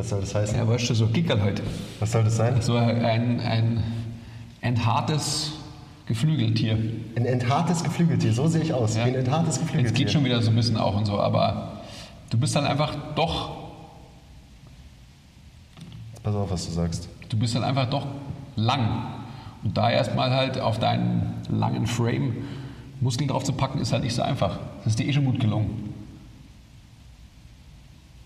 Was soll das heißen? Ja, weißt du, so Kickerl heute. Was soll das sein? So ein, ein enthartes Geflügeltier. Ein enthartes Geflügeltier, so sehe ich aus. Ja. Wie ein enthartes Geflügeltier. Jetzt geht schon wieder so ein bisschen auch und so, aber du bist dann einfach doch, Pass auf, was du sagst. du bist dann einfach doch lang. Und da erstmal halt auf deinen langen Frame Muskeln drauf zu packen, ist halt nicht so einfach. Das ist dir eh schon gut gelungen.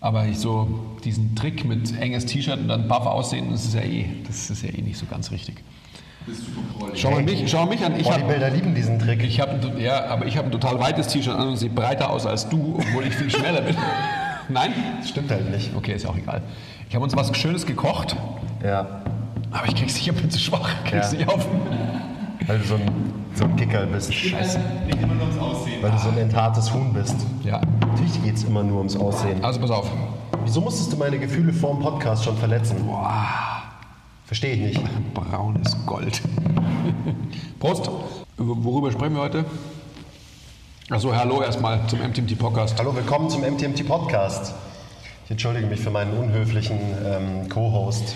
Aber ich so diesen Trick mit enges T-Shirt und dann buff aussehen, das ist ja eh, das ist ja eh nicht so ganz richtig. Schau mal mich, schau mich an. Ich hab, Bodybuilder lieben diesen Trick. Ich habe ein, ja, aber ich habe ein total weites T-Shirt an und sehe breiter aus als du, obwohl ich viel schneller bin. Nein? Das stimmt halt nicht. Okay, ist ja auch egal. Ich habe uns was Schönes gekocht, Ja, aber ich krieg's nicht, ich bin zu schwach, krieg's Ja. nicht auf. weil du so ein, so ein Kicker bist. Scheiße. Nicht immer nur ums Aussehen. Weil du so ein enthartes Huhn bist. Ja, Natürlich geht es immer nur ums Aussehen. also pass auf. Wieso musstest du meine Gefühle vor dem Podcast schon verletzen? Verstehe ich nicht. Braunes Gold. Prost. Worüber sprechen wir heute? Achso, hallo erstmal zum MTMT Podcast. Hallo, willkommen zum MTMT Podcast. Ich entschuldige mich für meinen unhöflichen ähm, Co-Host.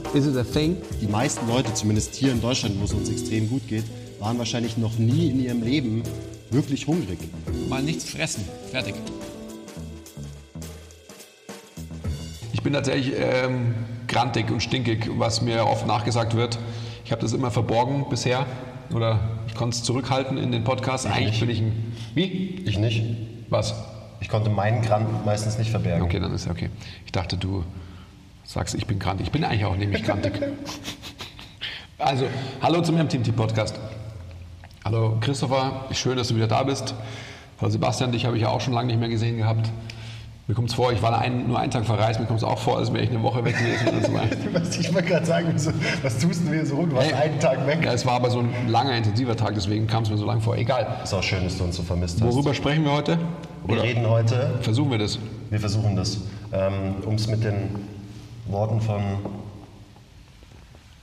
Is it a thing? Die meisten Leute, zumindest hier in Deutschland, wo es uns extrem gut geht, waren wahrscheinlich noch nie in ihrem Leben wirklich hungrig. Mal nichts fressen. Fertig. Ich bin tatsächlich ähm, grantig und stinkig, was mir oft nachgesagt wird. Ich habe das immer verborgen bisher oder ich konnte es zurückhalten in den Podcasts. Eigentlich bin ich ein. Wie? Ich nicht. Was? Ich konnte meinen Grand meistens nicht verbergen. Okay, dann ist ja okay. Ich dachte, du sagst, ich bin grantig. Ich bin eigentlich auch nämlich grantig. also, hallo zum MTMT Podcast. Hallo Christopher, schön, dass du wieder da bist. Hallo Sebastian, dich habe ich ja auch schon lange nicht mehr gesehen gehabt. Mir kommt es vor, ich war ein, nur einen Tag verreist, mir kommt es auch vor, als wäre ich eine Woche weg gewesen. so. Was ich wollte gerade sagen, wieso- was tust du hier so rum? Du warst Hey. einen Tag weg. Ja, es war aber so ein langer, intensiver Tag, deswegen kam es mir so lang vor. Egal. Ist auch schön, dass du uns so vermisst hast. Worüber sprechen wir heute? Wir Oder reden heute, versuchen wir das? wir versuchen das, ähm, um es mit den Worten von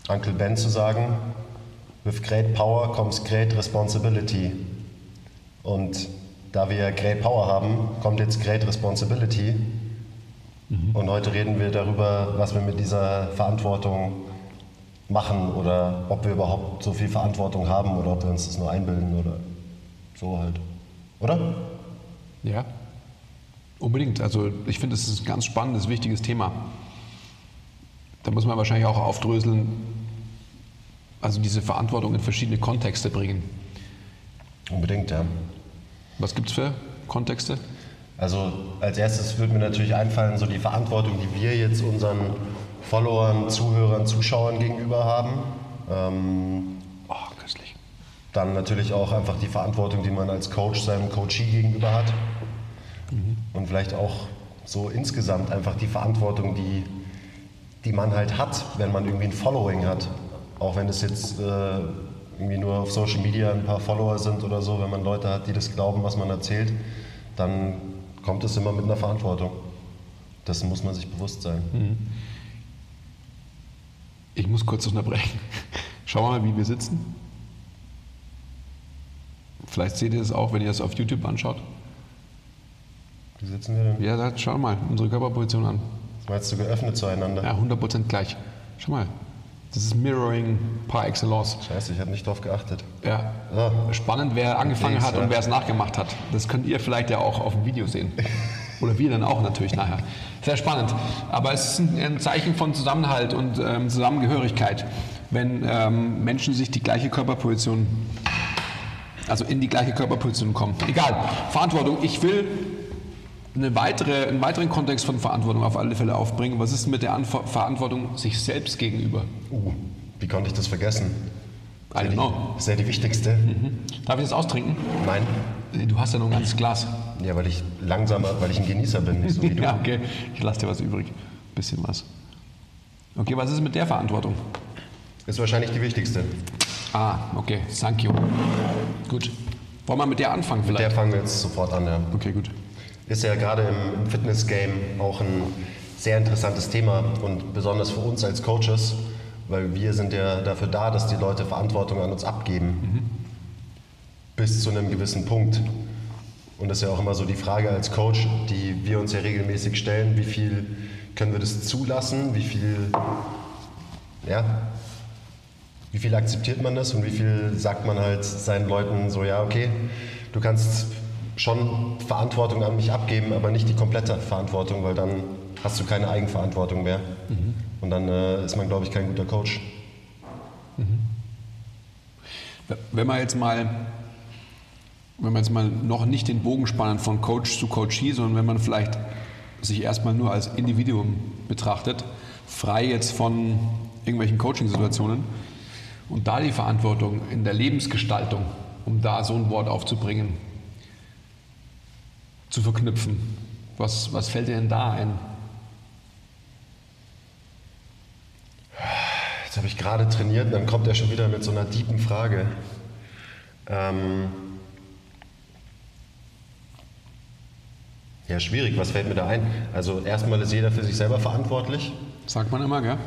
Uncle Ben zu sagen, with great power comes great responsibility. Und da wir great power haben, kommt jetzt great responsibility. Und heute reden wir darüber, was wir mit dieser Verantwortung machen oder ob wir überhaupt so viel Verantwortung haben oder ob wir uns das nur einbilden oder so halt. Oder? Ja, unbedingt. Also ich finde, es ist ein ganz spannendes, wichtiges Thema. Da muss man wahrscheinlich auch aufdröseln, also diese Verantwortung in verschiedene Kontexte bringen. Unbedingt, ja. Was gibt es für Kontexte? Also als erstes würde mir natürlich einfallen, so die Verantwortung, die wir jetzt unseren Followern, Zuhörern, Zuschauern gegenüber haben. Ähm, Oh, köstlich. dann natürlich auch einfach die Verantwortung, die man als Coach seinem Coachee gegenüber hat. Und vielleicht auch so insgesamt einfach die Verantwortung, die, die man halt hat, wenn man irgendwie ein Following hat. Auch wenn es jetzt äh, irgendwie nur auf Social Media ein paar Follower sind oder so, wenn man Leute hat, die das glauben, was man erzählt, dann kommt es immer mit einer Verantwortung. Das muss man sich bewusst sein. Ich muss kurz unterbrechen. Schauen wir mal, wie wir sitzen. Vielleicht seht ihr es auch, wenn ihr es auf YouTube anschaut. Wie sitzen wir denn? Ja, da, schau mal unsere Körperposition an. Meinst du geöffnet zueinander? Ja, 100% gleich. Schau mal. Das ist Mirroring par excellence. Scheiße, ich habe nicht drauf geachtet. Ja. Ah. Spannend, wer angefangen Links, hat ja. und wer es nachgemacht hat. Das könnt ihr vielleicht ja auch auf dem Video sehen. Oder wir dann auch natürlich nachher. Sehr spannend. Aber es ist ein, ein Zeichen von Zusammenhalt und ähm, Zusammengehörigkeit, wenn ähm, Menschen sich die gleiche Körperposition, also in die gleiche Körperposition kommen. Egal. Verantwortung. Ich will eine weitere, einen weiteren Kontext von Verantwortung auf alle Fälle aufbringen. Was ist mit der Anver Verantwortung sich selbst gegenüber? Uh, wie konnte ich das vergessen? I don't know. Das ist ja die wichtigste. Darf ich das austrinken? Nein. Du hast ja nur ein ganzes Glas. Ja, weil ich langsamer, weil ich ein Genießer bin, nicht so wie du. Ja, okay. Ich lasse dir was übrig. Bisschen was. Okay, was ist mit der Verantwortung? Ist wahrscheinlich die wichtigste. Ah, okay, thank you. Gut. Wollen wir mit der anfangen Mit der vielleicht? fangen wir jetzt sofort an, ja. Okay, gut. Ist ja gerade im, im Fitness-Game auch ein sehr interessantes Thema und besonders für uns als Coaches, weil wir sind ja dafür da, dass die Leute Verantwortung an uns abgeben. Bis zu einem gewissen Punkt. Und das ist ja auch immer so die Frage als Coach, die wir uns ja regelmäßig stellen, wie viel können wir das zulassen, wie viel, ja, wie viel akzeptiert man das und wie viel sagt man halt seinen Leuten so, ja, okay, du kannst schon Verantwortung an mich abgeben, aber nicht die komplette Verantwortung, weil dann hast du keine Eigenverantwortung mehr. Und dann äh, ist man, glaube ich, kein guter Coach. Wenn man jetzt mal, wenn man jetzt mal noch nicht den Bogen spannen von Coach zu Coachee, sondern wenn man vielleicht sich erstmal nur als Individuum betrachtet, frei jetzt von irgendwelchen Coaching-Situationen und da die Verantwortung in der Lebensgestaltung, um da so ein Wort aufzubringen, zu verknüpfen. Was, was fällt dir denn da ein? Jetzt habe ich gerade trainiert und dann kommt er schon wieder mit so einer tiefen Frage. Ähm ja, schwierig, was fällt mir da ein? Also erstmal ist jeder für sich selber verantwortlich, Sagt man immer, gell?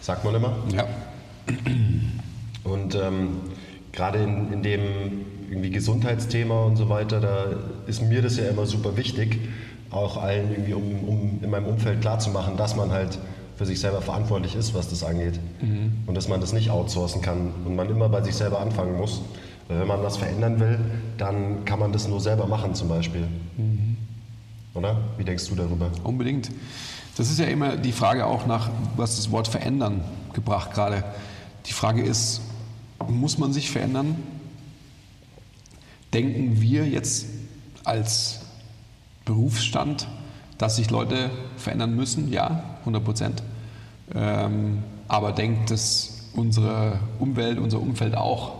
sagt man immer. Ja. Und ähm, gerade in, in dem irgendwie Gesundheitsthema und so weiter, da ist mir das ja immer super wichtig, auch allen irgendwie um, um in meinem Umfeld klarzumachen, dass man halt für sich selber verantwortlich ist, was das angeht. Und dass man das nicht outsourcen kann und man immer bei sich selber anfangen muss. Weil wenn man was verändern will, dann kann man das nur selber machen zum Beispiel. Oder? Wie denkst du darüber? Unbedingt. Das ist ja immer die Frage auch nach, was das Wort verändern gebracht gerade. Die Frage ist, muss man sich verändern? Denken wir jetzt als Berufsstand, dass sich Leute verändern müssen? Ja, 100 Prozent. Ähm, aber denkt das unsere Umwelt, unser Umfeld auch?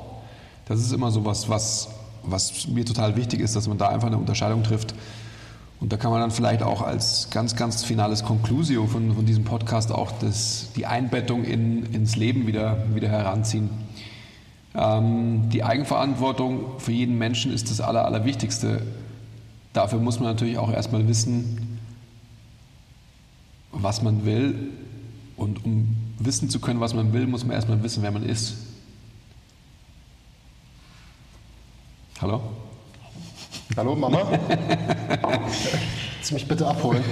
Das ist immer so was, was, was mir total wichtig ist, dass man da einfach eine Unterscheidung trifft. Und da kann man dann vielleicht auch als ganz, ganz finales Conclusio von, von diesem Podcast auch das, die Einbettung in, ins Leben wieder, wieder heranziehen. Ähm, die Eigenverantwortung für jeden Menschen ist das Aller, Allerwichtigste. Dafür muss man natürlich auch erstmal wissen, was man will. Und um wissen zu können, was man will, muss man erstmal wissen, wer man ist. Hallo? Hallo Mama? Kannst du mich bitte abholen?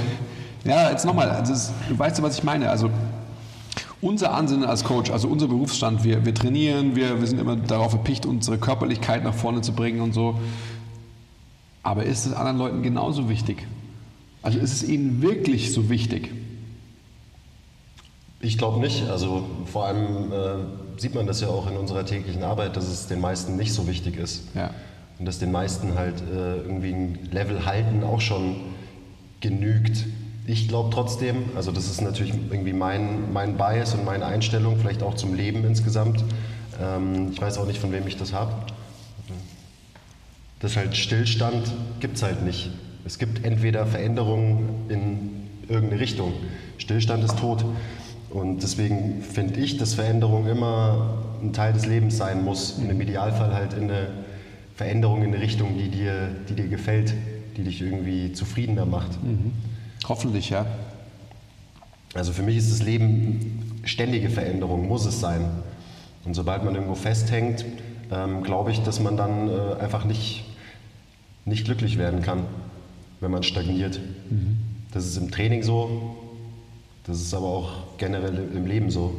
Ja, jetzt nochmal, also du weißt ja, was ich meine. Also unser Ansinnen als Coach, also unser Berufsstand, wir, wir trainieren, wir, wir sind immer darauf erpicht, unsere Körperlichkeit nach vorne zu bringen und so. Aber ist es anderen Leuten genauso wichtig? Also ist es ihnen wirklich so wichtig? Ich glaube nicht. Also vor allem äh, sieht man das ja auch in unserer täglichen Arbeit, dass es den meisten nicht so wichtig ist. Ja. Und dass den meisten halt äh, irgendwie ein Level halten auch schon genügt. Ich glaube trotzdem, also das ist natürlich irgendwie mein, mein Bias und meine Einstellung, vielleicht auch zum Leben insgesamt. Ähm, ich weiß auch nicht, von wem ich das habe. Das halt Stillstand gibt es halt nicht. Es gibt entweder Veränderungen in irgendeine Richtung. Stillstand ist tot. Und deswegen finde ich, dass Veränderung immer ein Teil des Lebens sein muss. Und im Idealfall halt in eine Veränderung in eine Richtung, die dir, die dir gefällt, die dich irgendwie zufriedener macht. Hoffentlich, ja. Also für mich ist das Leben ständige Veränderung, muss es sein. Und sobald man irgendwo festhängt, ähm, glaube ich, dass man dann äh, einfach nicht, nicht glücklich werden kann, wenn man stagniert. Das ist im Training so, das ist aber auch generell im Leben so.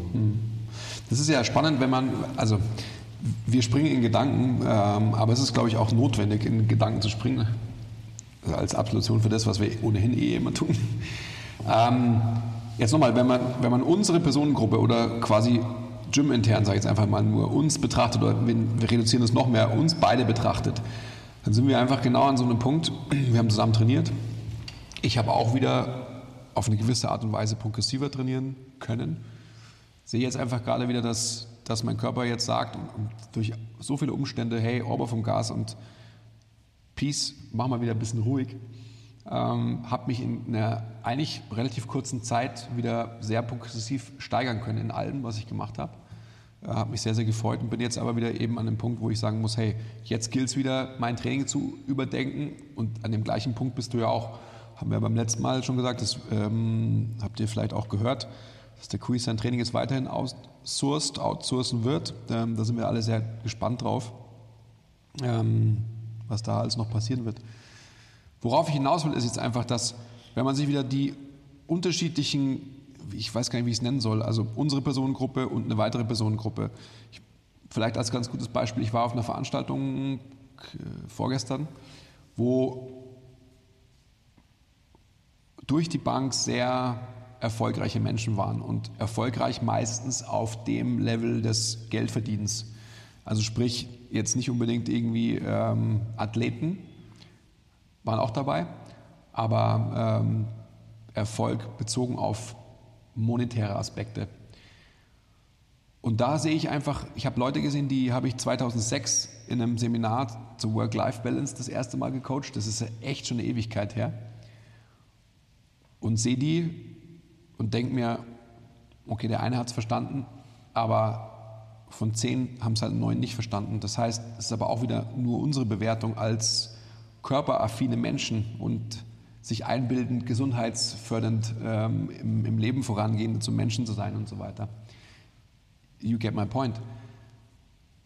Das ist ja spannend, wenn man, also wir springen in Gedanken, ähm, aber es ist, glaube ich, auch notwendig, in Gedanken zu springen, als Absolution für das, was wir ohnehin eh immer tun. Ähm, jetzt nochmal, wenn man, wenn man unsere Personengruppe oder quasi gym-intern, sage ich jetzt einfach mal, nur uns betrachtet oder wir, wir reduzieren es noch mehr, uns beide betrachtet, dann sind wir einfach genau an so einem Punkt, wir haben zusammen trainiert. Ich habe auch wieder auf eine gewisse Art und Weise progressiver trainieren können sehe jetzt einfach gerade wieder, dass, dass mein Körper jetzt sagt, und durch so viele Umstände, hey, Ober vom Gas und Peace, mach mal wieder ein bisschen ruhig. ähm, habe mich in einer eigentlich relativ kurzen Zeit wieder sehr progressiv steigern können in allem, was ich gemacht habe. Äh, habe mich sehr, sehr gefreut und bin jetzt aber wieder eben an dem Punkt, wo ich sagen muss, hey, jetzt gilt es wieder, mein Training zu überdenken und an dem gleichen Punkt bist du ja auch, haben wir beim letzten Mal schon gesagt, das ähm, habt ihr vielleicht auch gehört, dass der Quiz sein Training jetzt weiterhin outsourced, outsourcen wird. Ähm, da sind wir alle sehr gespannt drauf, ähm, was da alles noch passieren wird. Worauf ich hinaus will, ist jetzt einfach, dass wenn man sich wieder die unterschiedlichen, ich weiß gar nicht, wie ich es nennen soll, also unsere Personengruppe und eine weitere Personengruppe. Ich, vielleicht als ganz gutes Beispiel, ich war auf einer Veranstaltung äh, vorgestern, wo durch die Bank sehr erfolgreiche Menschen waren und erfolgreich meistens auf dem Level des Geldverdienens. Also sprich, jetzt nicht unbedingt irgendwie ähm, Athleten waren auch dabei, aber ähm, Erfolg bezogen auf monetäre Aspekte. Und da sehe ich einfach, ich habe Leute gesehen, die habe ich 2006 in einem Seminar zur Work-Life-Balance das erste Mal gecoacht. Das ist echt schon eine Ewigkeit her. Und sehe die und denke mir, okay, der eine hat es verstanden, aber von zehn haben es halt neun nicht verstanden. Das heißt, es ist aber auch wieder nur unsere Bewertung als körperaffine Menschen und sich einbildend, gesundheitsfördernd ähm, im, im, Leben vorangehend zum Menschen zu sein und so weiter. You get my point.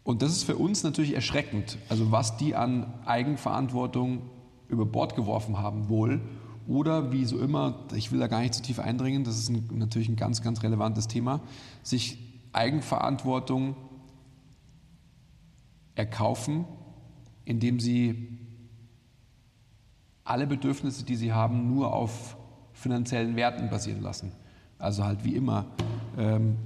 Und das ist für uns natürlich erschreckend, also was die an Eigenverantwortung über Bord geworfen haben, wohl. Oder wie so immer, ich will da gar nicht zu tief eindringen, das ist ein, natürlich ein ganz, ganz relevantes Thema, sich Eigenverantwortung erkaufen, indem sie alle Bedürfnisse, die sie haben, nur auf finanziellen Werten basieren lassen. Also halt wie immer. Ähm,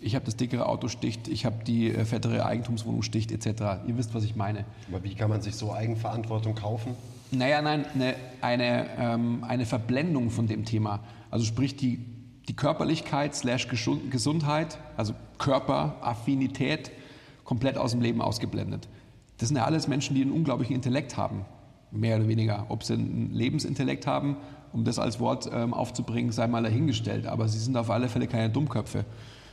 ich habe das dickere Auto sticht, ich habe die äh, fettere Eigentumswohnung sticht etc. Ihr wisst, was ich meine. Aber wie kann man sich so Eigenverantwortung kaufen? Naja, nein, eine, eine, ähm, eine Verblendung von dem Thema. Also sprich die, die Körperlichkeit slash Gesundheit, also Körperaffinität, komplett aus dem Leben ausgeblendet. Das sind ja alles Menschen, die einen unglaublichen Intellekt haben mehr oder weniger. Ob sie einen Lebensintellekt haben, um das als Wort ähm, aufzubringen, sei mal dahingestellt. Aber sie sind auf alle Fälle keine Dummköpfe.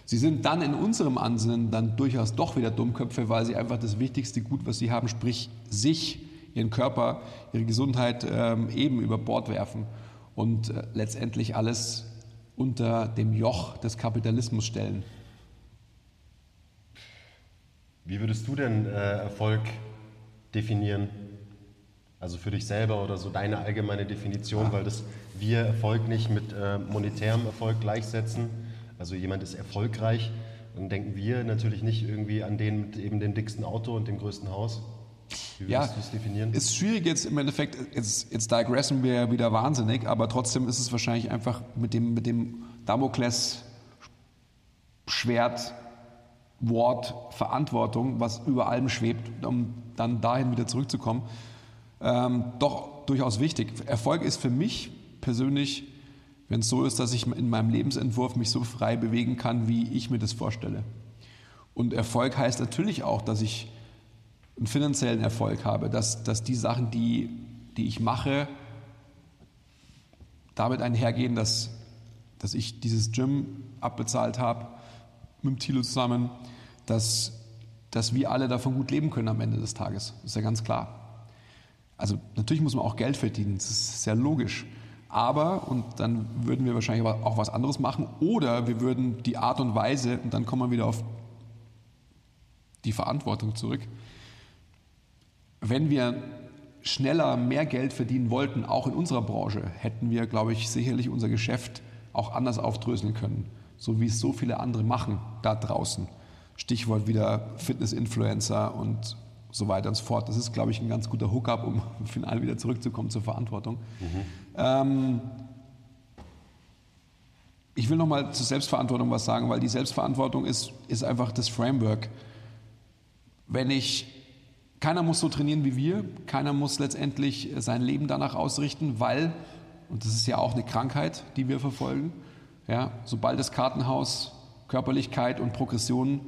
Sie sind dann in unserem Ansinnen dann durchaus doch wieder Dummköpfe, weil sie einfach das wichtigste Gut, was sie haben, sprich sich, ihren Körper, ihre Gesundheit ähm, eben über Bord werfen und äh, letztendlich alles unter dem Joch des Kapitalismus stellen. Wie würdest du denn äh, Erfolg definieren? Also für dich selber oder so deine allgemeine Definition, ja. weil das wir Erfolg nicht mit äh, monetärem Erfolg gleichsetzen. Also jemand ist erfolgreich, dann denken wir natürlich nicht irgendwie an den mit eben dem dicksten Auto und dem größten Haus. Wie ja, du es definieren? Ist schwierig jetzt im Endeffekt, jetzt, jetzt digressen wir wieder wahnsinnig, aber trotzdem ist es wahrscheinlich einfach mit dem, mit dem Damokles-Schwert Wort Verantwortung, was über allem schwebt, um dann dahin wieder zurückzukommen ähm, doch durchaus wichtig. Erfolg ist für mich persönlich, wenn es so ist, dass ich in meinem Lebensentwurf mich so frei bewegen kann, wie ich mir das vorstelle. Und Erfolg heißt natürlich auch, dass ich einen finanziellen Erfolg habe, dass, dass die Sachen, die, die ich mache, damit einhergehen, dass, dass ich dieses Gym abbezahlt habe mit dem Thilo zusammen, dass, dass wir alle davon gut leben können am Ende des Tages. Das ist ja ganz klar. Also natürlich muss man auch Geld verdienen, das ist sehr logisch. Aber, und dann würden wir wahrscheinlich auch was anderes machen, oder wir würden die Art und Weise, und dann kommen wir wieder auf die Verantwortung zurück, wenn wir schneller mehr Geld verdienen wollten, auch in unserer Branche, hätten wir, glaube ich, sicherlich unser Geschäft auch anders aufdröseln können, so wie es so viele andere machen da draußen. Stichwort wieder Fitness-Influencer und so weiter und so fort. Das ist, glaube ich, ein ganz guter Hookup, um final wieder zurückzukommen zur Verantwortung. Mhm. Ähm, ich will nochmal zur Selbstverantwortung was sagen, weil die Selbstverantwortung ist, ist einfach das Framework. Wenn ich, keiner muss so trainieren wie wir, keiner muss letztendlich sein Leben danach ausrichten, weil, und das ist ja auch eine Krankheit, die wir verfolgen, ja, sobald das Kartenhaus Körperlichkeit und Progression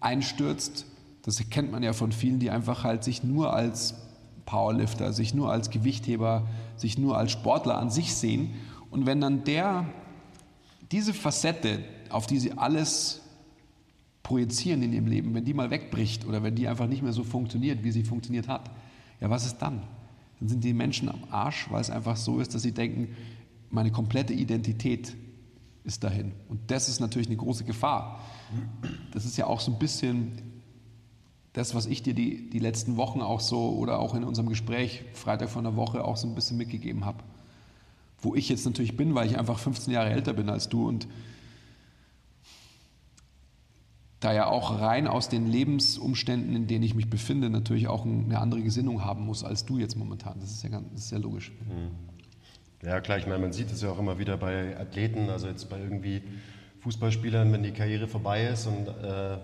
einstürzt, das kennt man ja von vielen, die einfach halt sich nur als Powerlifter, sich nur als Gewichtheber, sich nur als Sportler an sich sehen. Und wenn dann der, diese Facette, auf die sie alles projizieren in ihrem Leben, wenn die mal wegbricht oder wenn die einfach nicht mehr so funktioniert, wie sie funktioniert hat, ja, was ist dann? Dann sind die Menschen am Arsch, weil es einfach so ist, dass sie denken, meine komplette Identität ist dahin. Und das ist natürlich eine große Gefahr. Das ist ja auch so ein bisschen das, was ich dir die, die letzten Wochen auch so oder auch in unserem Gespräch Freitag von der Woche auch so ein bisschen mitgegeben habe. Wo ich jetzt natürlich bin, weil ich einfach 15 Jahre älter bin als du und da ja auch rein aus den Lebensumständen, in denen ich mich befinde, natürlich auch eine andere Gesinnung haben muss als du jetzt momentan. Das ist ja, ganz, das ist ja logisch. Mhm. Ja, klar, ich meine, man sieht es ja auch immer wieder bei Athleten, also jetzt bei irgendwie Fußballspielern, wenn die Karriere vorbei ist und äh,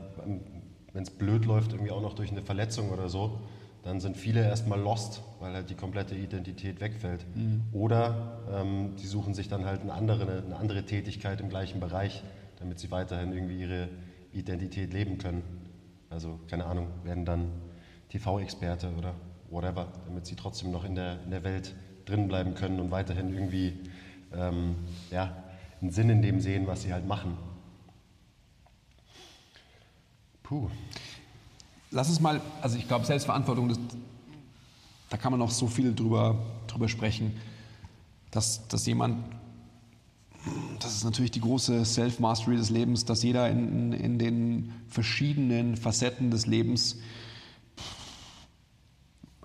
wenn es blöd läuft, irgendwie auch noch durch eine Verletzung oder so, dann sind viele erstmal lost, weil halt die komplette Identität wegfällt. Mhm. Oder ähm, die suchen sich dann halt eine andere, eine andere Tätigkeit im gleichen Bereich, damit sie weiterhin irgendwie ihre Identität leben können. Also, keine Ahnung, werden dann TV-Experte oder whatever, damit sie trotzdem noch in der, in der Welt drin bleiben können und weiterhin irgendwie ähm, ja, einen Sinn in dem sehen, was sie halt machen. Puh. Lass uns mal, also ich glaube, Selbstverantwortung, das, da kann man noch so viel drüber, drüber sprechen, dass, dass jemand das ist natürlich die große Self-Mastery des Lebens, dass jeder in, in den verschiedenen Facetten des Lebens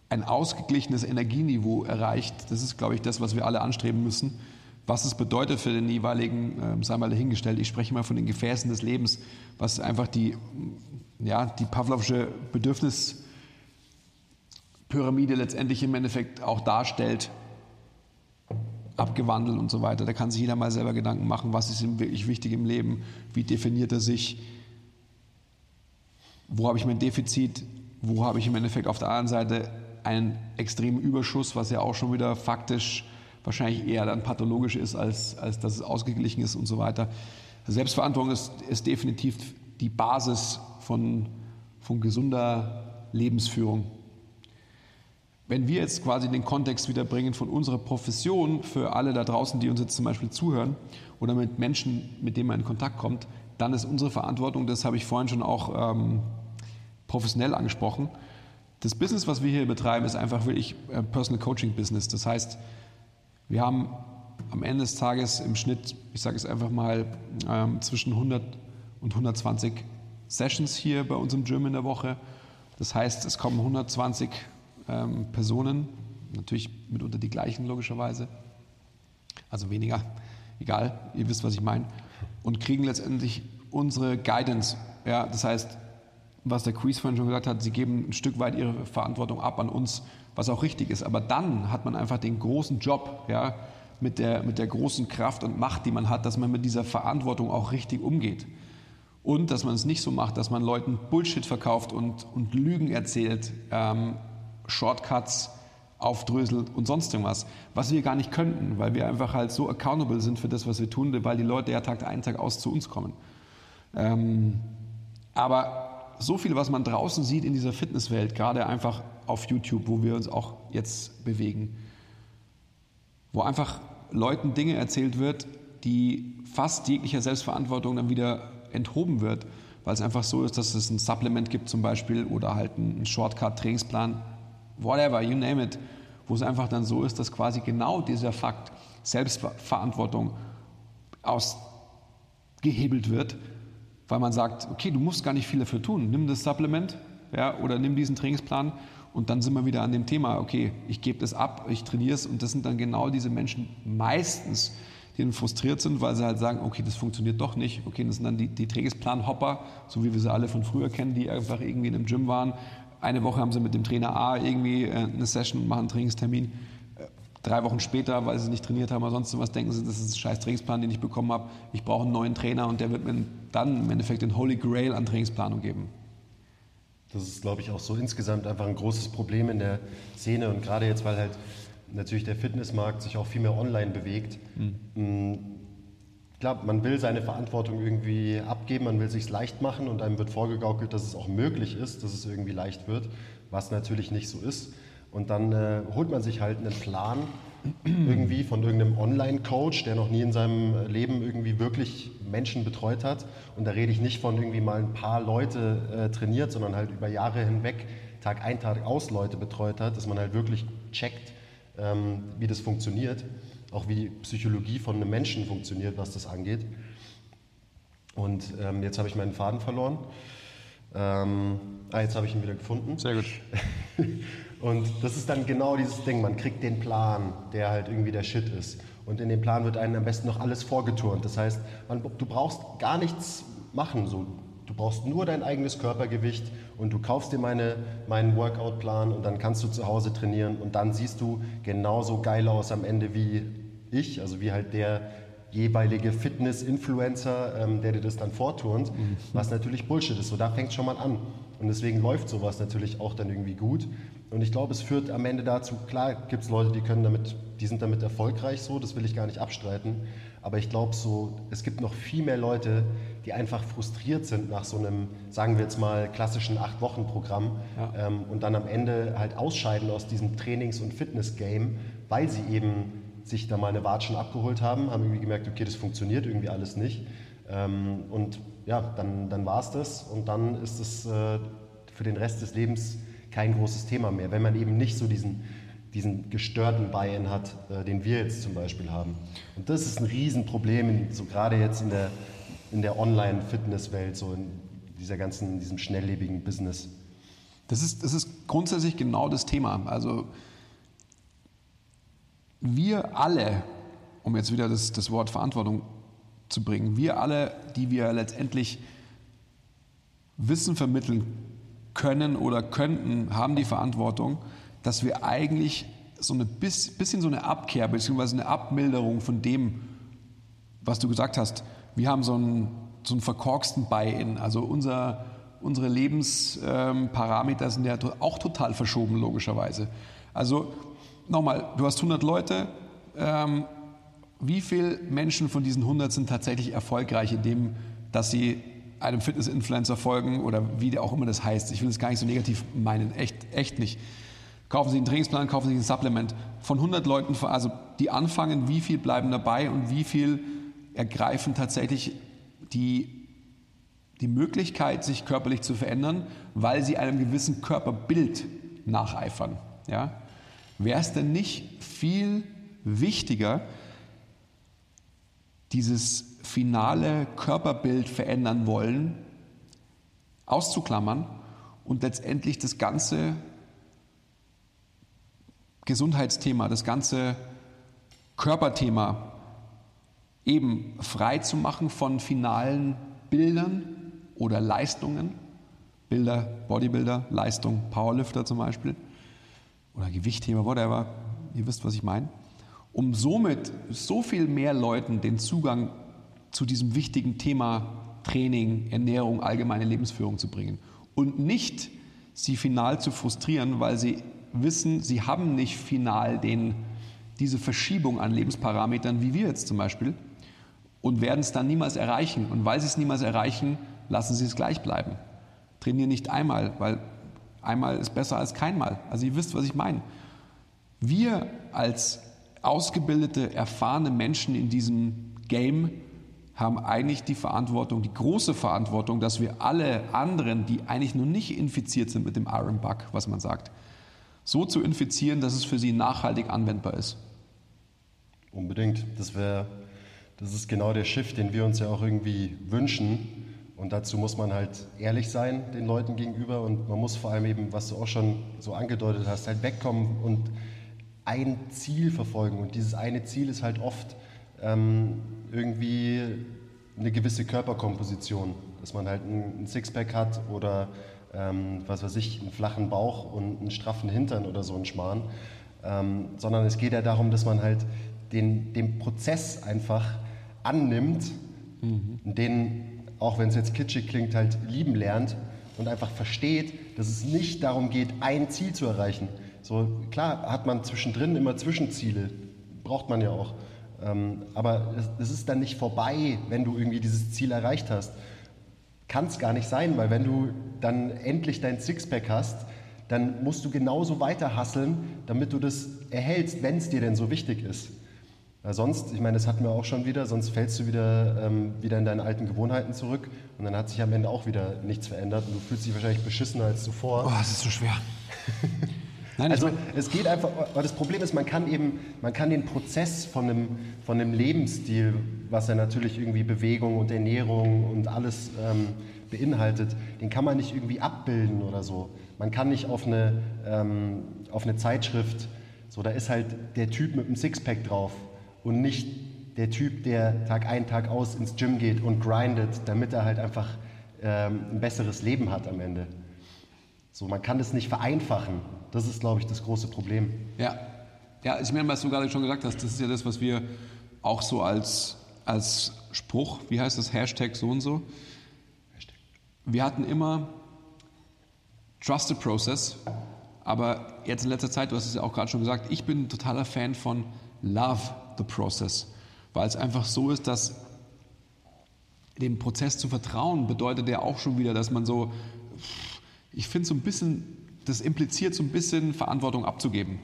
ein ausgeglichenes Energieniveau erreicht. Das ist, glaube ich, das, was wir alle anstreben müssen. Was es bedeutet für den jeweiligen, äh, sei mal dahingestellt, ich spreche mal von den Gefäßen des Lebens, was einfach die, ja, die Pavlovsche Bedürfnispyramide letztendlich im Endeffekt auch darstellt abgewandelt und so weiter. Da kann sich jeder mal selber Gedanken machen, was ist ihm wirklich wichtig im Leben, wie definiert er sich, wo habe ich mein Defizit, wo habe ich im Endeffekt auf der anderen Seite einen extremen Überschuss, was ja auch schon wieder faktisch wahrscheinlich eher dann pathologisch ist, als, als dass es ausgeglichen ist und so weiter. Selbstverantwortung ist, ist definitiv die Basis von, von gesunder Lebensführung wenn wir jetzt quasi den Kontext wiederbringen von unserer Profession für alle da draußen, die uns jetzt zum Beispiel zuhören oder mit Menschen, mit denen man in Kontakt kommt, dann ist unsere Verantwortung, das habe ich vorhin schon auch ähm, professionell angesprochen. Das Business, was wir hier betreiben, ist einfach wirklich äh, Personal Coaching Business. Das heißt, wir haben am Ende des Tages im Schnitt, ich sage es einfach mal, ähm, zwischen 100 und 120 Sessions hier bei uns im Gym in der Woche. Das heißt, es kommen 120 ähm, Personen, natürlich mitunter die gleichen logischerweise, also weniger, egal, ihr wisst, was ich meine, und kriegen letztendlich unsere Guidance. Ja, das heißt, was der Quiz vorhin schon gesagt hat, sie geben ein Stück weit ihre Verantwortung ab an uns, was auch richtig ist. Aber dann hat man einfach den großen Job, ja, mit der, mit der großen Kraft und Macht, die man hat, dass man mit dieser Verantwortung auch richtig umgeht. Und dass man es nicht so macht, dass man Leuten Bullshit verkauft und, und Lügen erzählt, ähm, Shortcuts aufdröselt und sonst irgendwas, was wir gar nicht könnten, weil wir einfach halt so accountable sind für das, was wir tun, weil die Leute ja Tag ein, Tag aus zu uns kommen. Ähm, aber so viel, was man draußen sieht in dieser Fitnesswelt, gerade einfach auf YouTube, wo wir uns auch jetzt bewegen, wo einfach Leuten Dinge erzählt wird, die fast jeglicher Selbstverantwortung dann wieder enthoben wird, weil es einfach so ist, dass es ein Supplement gibt zum Beispiel oder halt einen Shortcut-Trainingsplan, whatever, you name it, wo es einfach dann so ist, dass quasi genau dieser Fakt Selbstverantwortung ausgehebelt wird, weil man sagt, okay, du musst gar nicht viel dafür tun, nimm das Supplement ja, oder nimm diesen Trainingsplan und dann sind wir wieder an dem Thema, okay, ich gebe das ab, ich trainiere es und das sind dann genau diese Menschen meistens, die dann frustriert sind, weil sie halt sagen, okay, das funktioniert doch nicht. Okay, das sind dann die, die Trainingsplan-Hopper, so wie wir sie alle von früher kennen, die einfach irgendwie in einem Gym waren, eine Woche haben sie mit dem Trainer A irgendwie äh, eine Session und machen einen Trainingstermin. Äh, drei Wochen später, weil sie nicht trainiert haben oder sonst was, denken sie, das ist ein scheiß Trainingsplan, den ich bekommen habe. Ich brauche einen neuen Trainer und der wird mir dann im Endeffekt den Holy Grail an Trainingsplanung geben. Das ist, glaube ich, auch so insgesamt einfach ein großes Problem in der Szene und gerade jetzt, weil halt natürlich der Fitnessmarkt sich auch viel mehr online bewegt. Mhm klar, man will seine Verantwortung irgendwie abgeben, man will sich leicht machen und einem wird vorgegaukelt, dass es auch möglich ist, dass es irgendwie leicht wird, was natürlich nicht so ist. Und dann äh, holt man sich halt einen Plan irgendwie von irgendeinem Online-Coach, der noch nie in seinem Leben irgendwie wirklich Menschen betreut hat. Und da rede ich nicht von irgendwie mal ein paar Leute äh, trainiert, sondern halt über Jahre hinweg Tag ein, Tag aus Leute betreut hat, dass man halt wirklich checkt, ähm, wie das funktioniert, auch wie die Psychologie von einem Menschen funktioniert, was das angeht. Und ähm, jetzt habe ich meinen Faden verloren. Ähm, ah, jetzt habe ich ihn wieder gefunden. Sehr gut. Und das ist dann genau dieses Ding, man kriegt den Plan, der halt irgendwie der Shit ist. Und in dem Plan wird einem am besten noch alles vorgeturnt. Das heißt, man, du brauchst gar nichts machen. So. Du brauchst nur dein eigenes Körpergewicht und du kaufst dir meine, meinen Workout-Plan und dann kannst du zu Hause trainieren und dann siehst du genauso geil aus am Ende wie ich, also wie halt der jeweilige Fitness-Influencer, ähm, der dir das dann vorturnt, mhm. was natürlich Bullshit ist. So, da fängt es schon mal an. Und deswegen läuft sowas natürlich auch dann irgendwie gut. Und ich glaube, es führt am Ende dazu, klar gibt es Leute, die können damit, die sind damit erfolgreich so, das will ich gar nicht abstreiten. Aber ich glaube so, es gibt noch viel mehr Leute, die einfach frustriert sind nach so einem, sagen wir jetzt mal, klassischen Acht-Wochen-Programm ja. ähm, und dann am Ende halt ausscheiden aus diesem Trainings- und Fitness-Game, weil sie eben sich da mal eine Watschen abgeholt haben, haben irgendwie gemerkt, okay, das funktioniert irgendwie alles nicht. Ähm, und ja, dann, dann war es das und dann ist es äh, für den Rest des Lebens kein großes Thema mehr, wenn man eben nicht so diesen, diesen gestörten Buy-in hat, äh, den wir jetzt zum Beispiel haben. Und das ist ein Riesenproblem, so gerade jetzt in der, in der Online-Fitness-Welt, so in dieser ganzen, diesem schnelllebigen Business. Das ist, das ist grundsätzlich genau das Thema. Also wir alle, um jetzt wieder das, das Wort Verantwortung zu bringen, wir alle, die wir letztendlich Wissen vermitteln können oder könnten, haben die Verantwortung, dass wir eigentlich so ein bisschen so eine Abkehr bzw. eine Abmilderung von dem, was du gesagt hast. Wir haben so einen, so einen verkorksten Buy-in. Also unser, unsere Lebensparameter sind ja auch total verschoben, logischerweise. Also nochmal, du hast 100 Leute. Ähm, wie viele Menschen von diesen 100 sind tatsächlich erfolgreich in dem, dass sie einem Fitness-Influencer folgen oder wie auch immer das heißt. Ich will es gar nicht so negativ meinen, echt, echt nicht. Kaufen Sie einen Trainingsplan, kaufen Sie ein Supplement. Von 100 Leuten, also die anfangen, wie viel bleiben dabei und wie viel ergreifen tatsächlich die, die Möglichkeit, sich körperlich zu verändern, weil sie einem gewissen Körperbild nacheifern. Ja? Wäre es denn nicht viel wichtiger, dieses finale Körperbild verändern wollen, auszuklammern und letztendlich das ganze Gesundheitsthema, das ganze Körperthema eben frei zu machen von finalen Bildern oder Leistungen. Bilder, Bodybuilder, Leistung, Powerlifter zum Beispiel oder Gewichtheber, whatever. Ihr wisst, was ich meine. Um somit so viel mehr Leuten den Zugang zu diesem wichtigen Thema Training, Ernährung, allgemeine Lebensführung zu bringen. Und nicht sie final zu frustrieren, weil sie wissen, sie haben nicht final den, diese Verschiebung an Lebensparametern, wie wir jetzt zum Beispiel, und werden es dann niemals erreichen. Und weil sie es niemals erreichen, lassen sie es gleich bleiben. Trainieren nicht einmal, weil einmal ist besser als keinmal. Also ihr wisst, was ich meine. Wir als ausgebildete, erfahrene Menschen in diesem Game haben eigentlich die Verantwortung, die große Verantwortung, dass wir alle anderen, die eigentlich noch nicht infiziert sind mit dem Iron Bug, was man sagt, so zu infizieren, dass es für sie nachhaltig anwendbar ist. Unbedingt. Das wäre, das ist genau der Shift, den wir uns ja auch irgendwie wünschen. Und dazu muss man halt ehrlich sein den Leuten gegenüber und man muss vor allem eben, was du auch schon so angedeutet hast, halt wegkommen und ein Ziel verfolgen. Und dieses eine Ziel ist halt oft ähm, irgendwie eine gewisse Körperkomposition, dass man halt ein Sixpack hat oder ähm, was weiß ich, einen flachen Bauch und einen straffen Hintern oder so ein Schmarrn, ähm, sondern es geht ja darum, dass man halt den, den Prozess einfach annimmt, mhm. den, auch wenn es jetzt kitschig klingt, halt lieben lernt und einfach versteht, dass es nicht darum geht, ein Ziel zu erreichen. So klar hat man zwischendrin immer Zwischenziele, braucht man ja auch. Ähm, aber es ist dann nicht vorbei, wenn du irgendwie dieses Ziel erreicht hast. Kann es gar nicht sein, weil wenn du dann endlich dein Sixpack hast, dann musst du genauso weiter hasseln, damit du das erhältst, wenn es dir denn so wichtig ist. Sonst, ich meine, das hatten wir auch schon wieder, sonst fällst du wieder, ähm, wieder in deine alten Gewohnheiten zurück und dann hat sich am Ende auch wieder nichts verändert und du fühlst dich wahrscheinlich beschissener als zuvor. Oh, es ist so schwer. Nein, also es geht einfach, weil das Problem ist, man kann eben, man kann den Prozess von einem, von einem Lebensstil, was ja natürlich irgendwie Bewegung und Ernährung und alles ähm, beinhaltet, den kann man nicht irgendwie abbilden oder so. Man kann nicht auf eine, ähm, auf eine Zeitschrift, so da ist halt der Typ mit dem Sixpack drauf und nicht der Typ, der Tag ein, Tag aus ins Gym geht und grindet, damit er halt einfach ähm, ein besseres Leben hat am Ende. So, man kann das nicht vereinfachen. Das ist, glaube ich, das große Problem. Ja, ja ich meine, was du gerade schon gesagt hast, das ist ja das, was wir auch so als, als Spruch, wie heißt das, Hashtag so und so. Wir hatten immer Trust the Process, aber jetzt in letzter Zeit, du hast es ja auch gerade schon gesagt, ich bin ein totaler Fan von Love the Process, weil es einfach so ist, dass dem Prozess zu vertrauen bedeutet ja auch schon wieder, dass man so, ich finde so ein bisschen, das impliziert so ein bisschen Verantwortung abzugeben.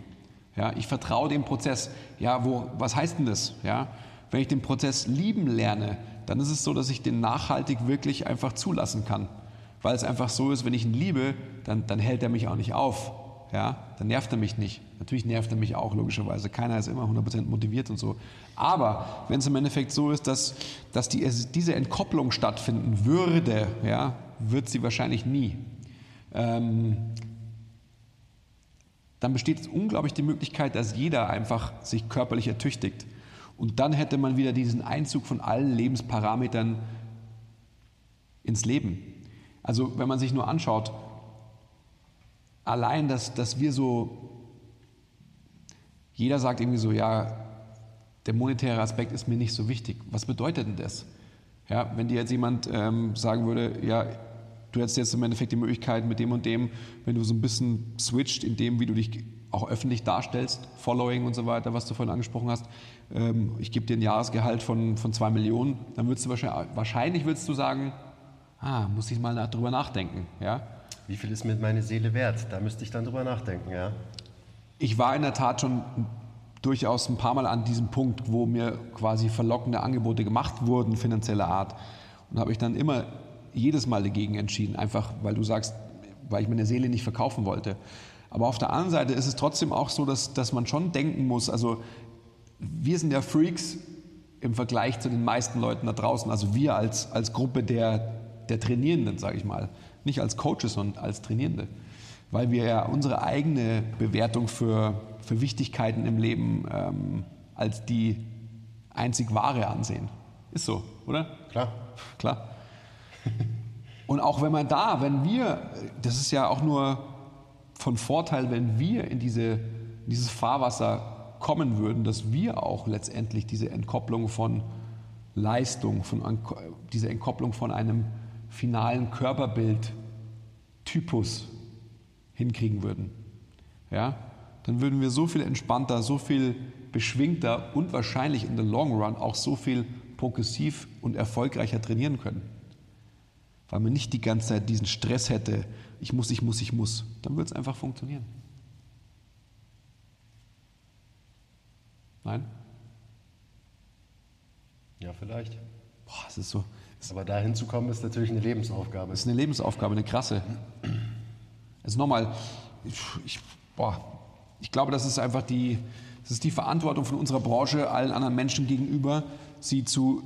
Ja, ich vertraue dem Prozess. Ja, wo, was heißt denn das? Ja, wenn ich den Prozess lieben lerne, dann ist es so, dass ich den nachhaltig wirklich einfach zulassen kann. Weil es einfach so ist, wenn ich ihn liebe, dann, dann hält er mich auch nicht auf ja, dann nervt er mich nicht. Natürlich nervt er mich auch, logischerweise. Keiner ist immer 100% motiviert und so. Aber wenn es im Endeffekt so ist, dass, dass die, diese Entkopplung stattfinden würde, ja, wird sie wahrscheinlich nie. Ähm, dann besteht unglaublich die Möglichkeit, dass jeder einfach sich körperlich ertüchtigt. Und dann hätte man wieder diesen Einzug von allen Lebensparametern ins Leben. Also wenn man sich nur anschaut, allein, dass, dass wir so, jeder sagt irgendwie so, ja, der monetäre Aspekt ist mir nicht so wichtig. Was bedeutet denn das? Ja, wenn dir jetzt jemand ähm, sagen würde, ja, du hättest jetzt im Endeffekt die Möglichkeit mit dem und dem, wenn du so ein bisschen switcht in dem, wie du dich auch öffentlich darstellst, Following und so weiter, was du vorhin angesprochen hast, ähm, ich gebe dir ein Jahresgehalt von, von zwei Millionen, dann würdest du wahrscheinlich, wahrscheinlich würdest du sagen, ah, muss ich mal drüber nachdenken, ja wie viel ist mir meine Seele wert? Da müsste ich dann drüber nachdenken, ja. Ich war in der Tat schon durchaus ein paar Mal an diesem Punkt, wo mir quasi verlockende Angebote gemacht wurden, finanzieller Art. Und habe ich dann immer jedes Mal dagegen entschieden, einfach weil du sagst, weil ich meine Seele nicht verkaufen wollte. Aber auf der anderen Seite ist es trotzdem auch so, dass, dass man schon denken muss, also wir sind ja Freaks im Vergleich zu den meisten Leuten da draußen, also wir als, als Gruppe der, der Trainierenden, sage ich mal nicht als Coaches, sondern als Trainierende. Weil wir ja unsere eigene Bewertung für, für Wichtigkeiten im Leben ähm, als die einzig wahre ansehen. Ist so, oder? Klar. Klar. Und auch wenn man da, wenn wir, das ist ja auch nur von Vorteil, wenn wir in, diese, in dieses Fahrwasser kommen würden, dass wir auch letztendlich diese Entkopplung von Leistung, von, diese Entkopplung von einem finalen Körperbildtypus hinkriegen würden, ja, dann würden wir so viel entspannter, so viel beschwingter und wahrscheinlich in the long run auch so viel progressiv und erfolgreicher trainieren können. Weil man nicht die ganze Zeit diesen Stress hätte, ich muss, ich muss, ich muss. Dann würde es einfach funktionieren. Nein? Ja, vielleicht. Boah, es ist so, aber dahin zu kommen, ist natürlich eine Lebensaufgabe. Das ist eine Lebensaufgabe, eine krasse. Also nochmal, ich, boah, ich glaube, das ist einfach die, das ist die Verantwortung von unserer Branche allen anderen Menschen gegenüber, sie zu